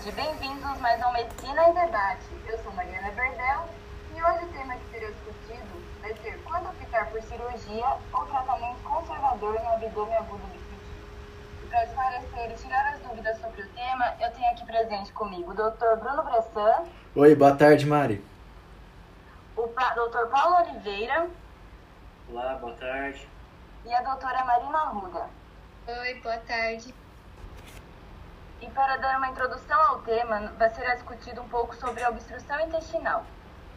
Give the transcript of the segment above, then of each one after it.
tarde, bem-vindos mais ao Medicina em Debate. Eu sou Mariana Berdel e hoje o tema que será discutido vai ser quando optar por cirurgia ou tratamento conservador no abdômen agudo. E para esclarecer e tirar as dúvidas sobre o tema, eu tenho aqui presente comigo o Dr. Bruno Bressan. Oi, boa tarde, Mari. O Dr. Paulo Oliveira. Olá, boa tarde. E a doutora Marina Arruda. Oi, boa tarde. E para dar uma introdução ao tema, vai ser discutido um pouco sobre a obstrução intestinal.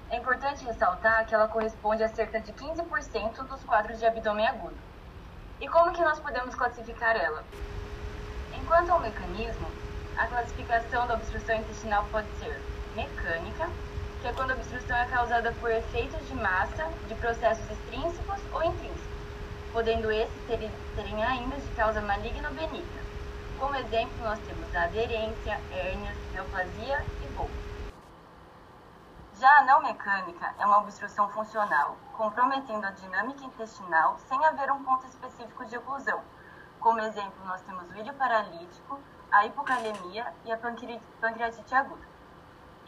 É importante ressaltar que ela corresponde a cerca de 15% dos quadros de abdômen agudo. E como que nós podemos classificar ela? Enquanto ao mecanismo, a classificação da obstrução intestinal pode ser mecânica, que é quando a obstrução é causada por efeitos de massa de processos extrínsecos ou intrínsecos, podendo esses terem ainda de causa maligna ou benigna. Como exemplo, nós temos a aderência, hérnias, neoplasia e voo. Já a não mecânica é uma obstrução funcional, comprometendo a dinâmica intestinal sem haver um ponto específico de oclusão. Como exemplo, nós temos o ídio paralítico, a hipocalemia e a pancreatite aguda.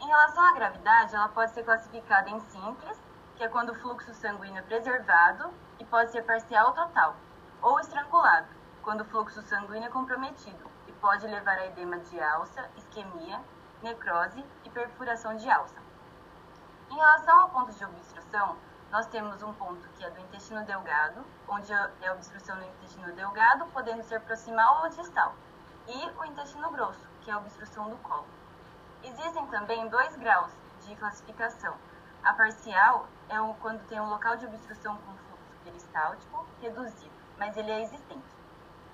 Em relação à gravidade, ela pode ser classificada em simples, que é quando o fluxo sanguíneo é preservado e pode ser parcial ou total, ou estrangulado, quando o fluxo sanguíneo é comprometido e pode levar a edema de alça, isquemia, necrose e perfuração de alça. Em relação ao ponto de obstrução, nós temos um ponto que é do intestino delgado, onde é obstrução no intestino delgado, podendo ser proximal ou distal, e o intestino grosso, que é a obstrução do colo. Existem também dois graus de classificação. A parcial é quando tem um local de obstrução com fluxo peristáltico reduzido, mas ele é existente.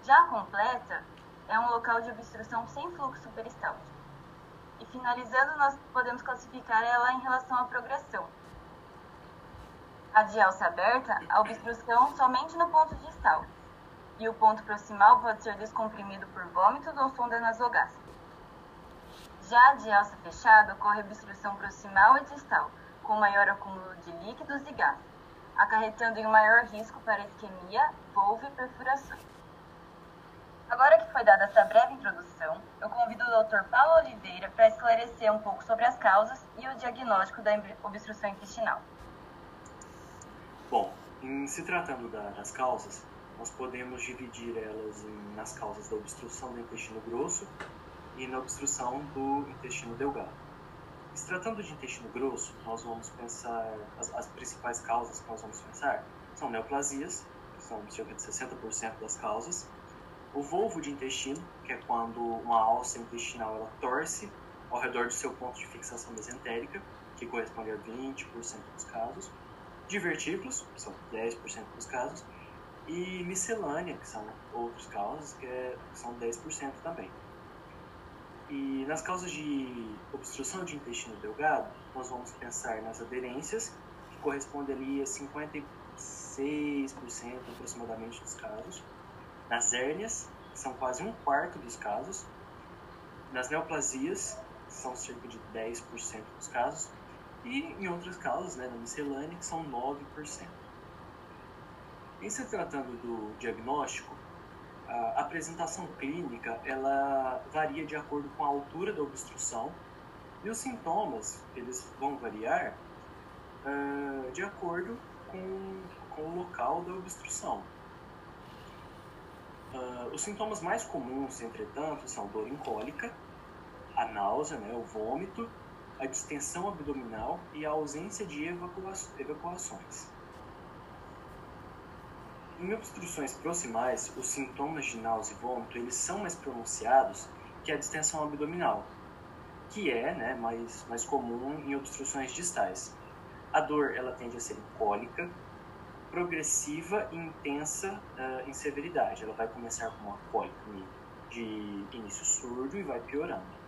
Já a completa é um local de obstrução sem fluxo peristáltico. E finalizando, nós podemos classificar ela em relação à progressão. A de alça aberta, a obstrução somente no ponto distal, e o ponto proximal pode ser descomprimido por vômitos ou sonda nasogástrica. Já a de alça fechada, ocorre obstrução proximal e distal, com maior acúmulo de líquidos e gases, acarretando em um maior risco para isquemia, volve e perfurações. Agora que foi dada essa breve introdução, eu convido o Dr. Paulo Oliveira para esclarecer um pouco sobre as causas e o diagnóstico da obstrução intestinal. Bom, em se tratando da, das causas, nós podemos dividir elas em, nas causas da obstrução do intestino grosso e na obstrução do intestino delgado. Se tratando de intestino grosso, nós vamos pensar, as, as principais causas que nós vamos pensar são neoplasias, que são cerca de 60% das causas, o volvo de intestino, que é quando uma alça intestinal ela torce ao redor do seu ponto de fixação mesentérica, que corresponde a 20% dos casos, divertículos, que são 10% dos casos, e miscelânea, que são outros casos, que, é, que são 10% também. E nas causas de obstrução de intestino delgado, nós vamos pensar nas aderências, que corresponde ali a 56% aproximadamente dos casos, nas hérnias, são quase um quarto dos casos. Nas neoplasias, são cerca de 10% dos casos. E em outras causas, né, na miscelânea, que são 9%. Em se tratando do diagnóstico, a apresentação clínica ela varia de acordo com a altura da obstrução e os sintomas eles vão variar uh, de acordo com, com o local da obstrução. Uh, os sintomas mais comuns, entretanto, são dor em cólica, a náusea, né, o vômito, a distensão abdominal e a ausência de evacua evacuações. Em obstruções proximais, os sintomas de náusea e vômito eles são mais pronunciados que a distensão abdominal, que é né, mais, mais comum em obstruções distais. A dor ela tende a ser cólica, progressiva e intensa uh, em severidade. Ela vai começar com uma cólica de início surdo e vai piorando.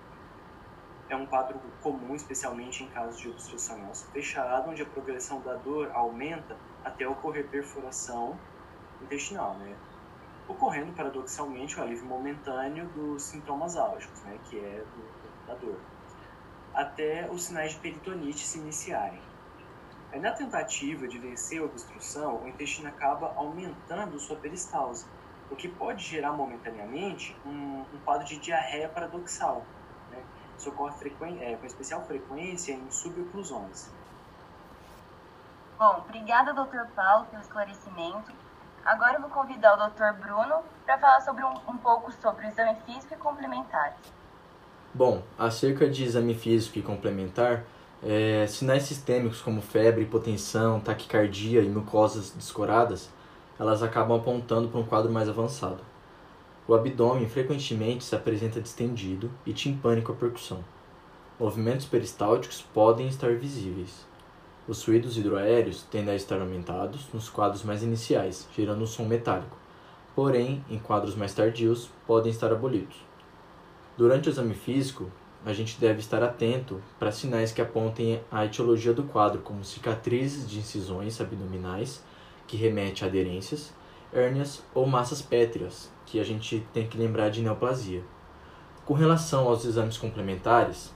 É um quadro comum, especialmente em casos de obstrução em osso fechado, onde a progressão da dor aumenta até ocorrer perfuração intestinal, né? ocorrendo paradoxalmente o alívio momentâneo dos sintomas álgicos, né? que é do, da dor, até os sinais de peritonite se iniciarem. É na tentativa de vencer a obstrução, o intestino acaba aumentando sua peristalse, o que pode gerar momentaneamente um, um quadro de diarreia paradoxal, né? Isso ocorre é, com especial frequência em suboclusões. Bom, obrigada, doutor Paulo, pelo esclarecimento. Agora eu vou convidar o doutor Bruno para falar sobre um, um pouco sobre o exame físico e complementar. Bom, acerca de exame físico e complementar, é, sinais sistêmicos como febre, hipotensão, taquicardia e mucosas descoradas, elas acabam apontando para um quadro mais avançado. O abdômen frequentemente se apresenta distendido e timpânico à percussão. Movimentos peristálticos podem estar visíveis. Os fluidos hidroaéreos tendem a estar aumentados nos quadros mais iniciais, gerando um som metálico. Porém, em quadros mais tardios, podem estar abolidos. Durante o exame físico, a gente deve estar atento para sinais que apontem a etiologia do quadro, como cicatrizes de incisões abdominais, que remete a aderências, hérnias ou massas pétreas, que a gente tem que lembrar de neoplasia. Com relação aos exames complementares,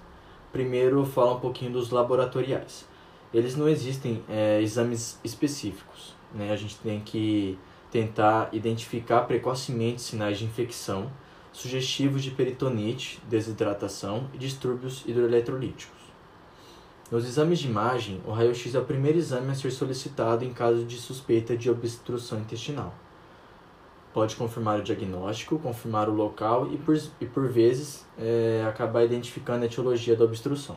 primeiro fala um pouquinho dos laboratoriais. Eles não existem é, exames específicos, né? A gente tem que tentar identificar precocemente sinais de infecção, sugestivos de peritonite, desidratação e distúrbios hidroeletrolíticos. Nos exames de imagem, o raio-x é o primeiro exame a ser solicitado em caso de suspeita de obstrução intestinal pode confirmar o diagnóstico, confirmar o local e, por, e por vezes, é, acabar identificando a etiologia da obstrução.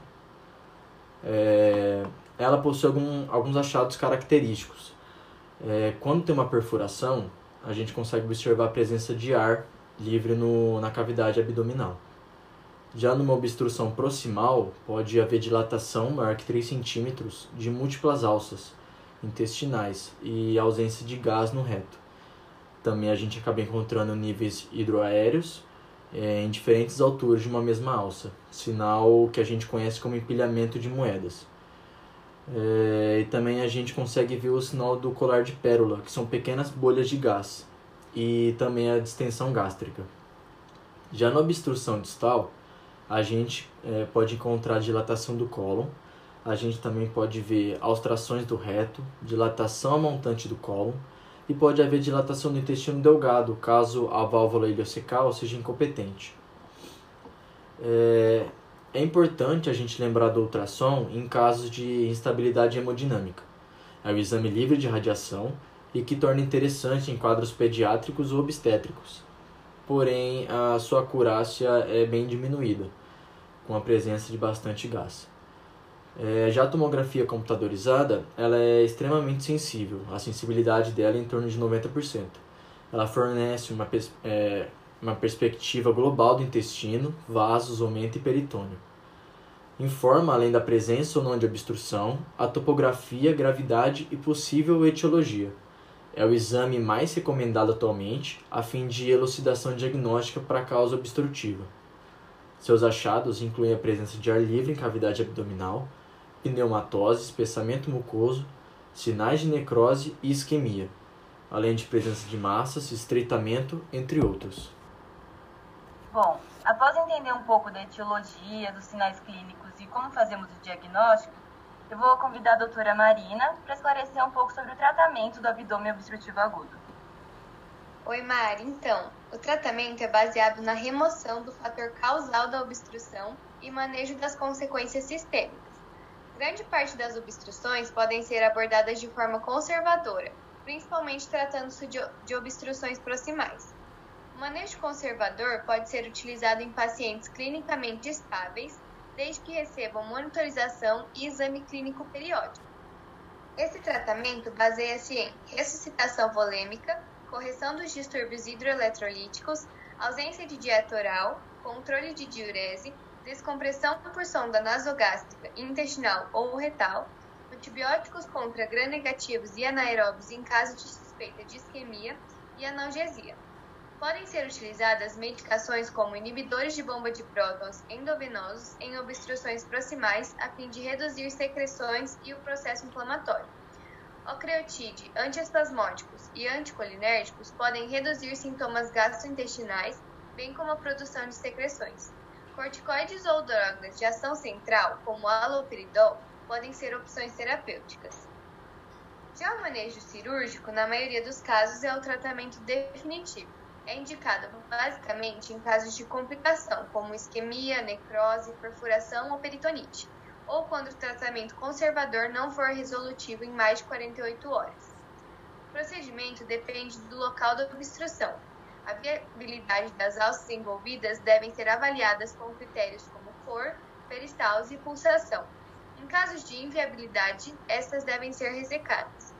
É, ela possui algum, alguns achados característicos. É, quando tem uma perfuração, a gente consegue observar a presença de ar livre no, na cavidade abdominal. Já numa obstrução proximal, pode haver dilatação maior que 3 centímetros de múltiplas alças intestinais e ausência de gás no reto também a gente acaba encontrando níveis hidroaéreos é, em diferentes alturas de uma mesma alça, sinal que a gente conhece como empilhamento de moedas. É, e também a gente consegue ver o sinal do colar de pérola, que são pequenas bolhas de gás, e também a distensão gástrica. Já na obstrução distal, a gente é, pode encontrar dilatação do cólon, a gente também pode ver austrações do reto, dilatação montante do cólon, e pode haver dilatação do intestino delgado, caso a válvula ileocecal seja incompetente. É, é importante a gente lembrar do ultrassom em casos de instabilidade hemodinâmica. É o exame livre de radiação e que torna interessante em quadros pediátricos ou obstétricos. Porém, a sua acurácia é bem diminuída, com a presença de bastante gás. É, já a tomografia computadorizada, ela é extremamente sensível, a sensibilidade dela é em torno de 90%. Ela fornece uma, é, uma perspectiva global do intestino, vasos, aumento e peritônio. Informa, além da presença ou não de obstrução, a topografia, gravidade e possível etiologia. É o exame mais recomendado atualmente a fim de elucidação diagnóstica para causa obstrutiva. Seus achados incluem a presença de ar livre em cavidade abdominal, pneumatose, espessamento mucoso, sinais de necrose e isquemia, além de presença de massas, estreitamento, entre outros. Bom, após entender um pouco da etiologia, dos sinais clínicos e como fazemos o diagnóstico, eu vou convidar a doutora Marina para esclarecer um pouco sobre o tratamento do abdômen obstrutivo agudo. Oi, Mari. Então, o tratamento é baseado na remoção do fator causal da obstrução e manejo das consequências sistêmicas. Grande parte das obstruções podem ser abordadas de forma conservadora, principalmente tratando-se de obstruções proximais. O manejo conservador pode ser utilizado em pacientes clinicamente estáveis, desde que recebam monitorização e exame clínico periódico. Esse tratamento baseia-se em ressuscitação volêmica, correção dos distúrbios hidroeletrolíticos, ausência de dieta oral, controle de diurese, descompressão por sonda nasogástrica, intestinal ou retal, antibióticos contra gram-negativos e anaeróbios em caso de suspeita de isquemia e analgesia. Podem ser utilizadas medicações como inibidores de bomba de prótons endovenosos em obstruções proximais a fim de reduzir secreções e o processo inflamatório. Ocreotide, antiespasmódicos e anticolinérgicos podem reduzir sintomas gastrointestinais, bem como a produção de secreções. Corticoides ou drogas de ação central, como haloperidol, podem ser opções terapêuticas. Já o manejo cirúrgico, na maioria dos casos, é o tratamento definitivo. É indicado basicamente em casos de complicação, como isquemia, necrose, perfuração ou peritonite, ou quando o tratamento conservador não for resolutivo em mais de 48 horas. O procedimento depende do local da obstrução. A viabilidade das alças envolvidas devem ser avaliadas com critérios como cor, peristalse e pulsação. Em casos de inviabilidade, estas devem ser ressecadas.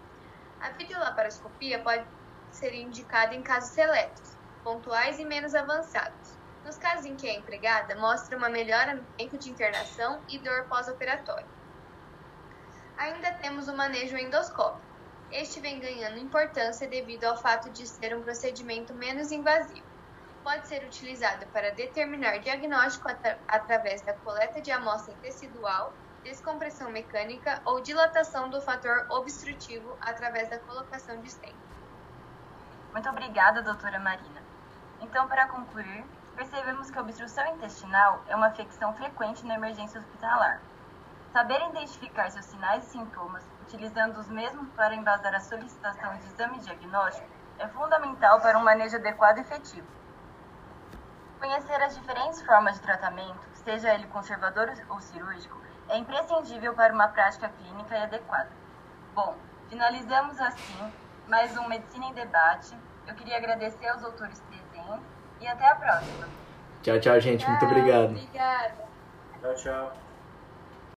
A videolaparoscopia pode ser indicada em casos seletos, pontuais e menos avançados. Nos casos em que é empregada, mostra uma melhora no tempo de internação e dor pós-operatória. Ainda temos o manejo endoscópico. Este vem ganhando importância devido ao fato de ser um procedimento menos invasivo. Pode ser utilizado para determinar diagnóstico atra através da coleta de amostra tecidual, descompressão mecânica ou dilatação do fator obstrutivo através da colocação de stent. Muito obrigada, doutora Marina. Então, para concluir, percebemos que a obstrução intestinal é uma afecção frequente na emergência hospitalar. Saber identificar seus sinais e sintomas, utilizando os mesmos para embasar a solicitação de exame diagnóstico, é fundamental para um manejo adequado e efetivo. Conhecer as diferentes formas de tratamento, seja ele conservador ou cirúrgico, é imprescindível para uma prática clínica e adequada. Bom, finalizamos assim mais um Medicina em Debate. Eu queria agradecer aos autores e até a próxima. Tchau, tchau, gente. Tchau, Muito obrigado. Obrigada. Tchau, tchau.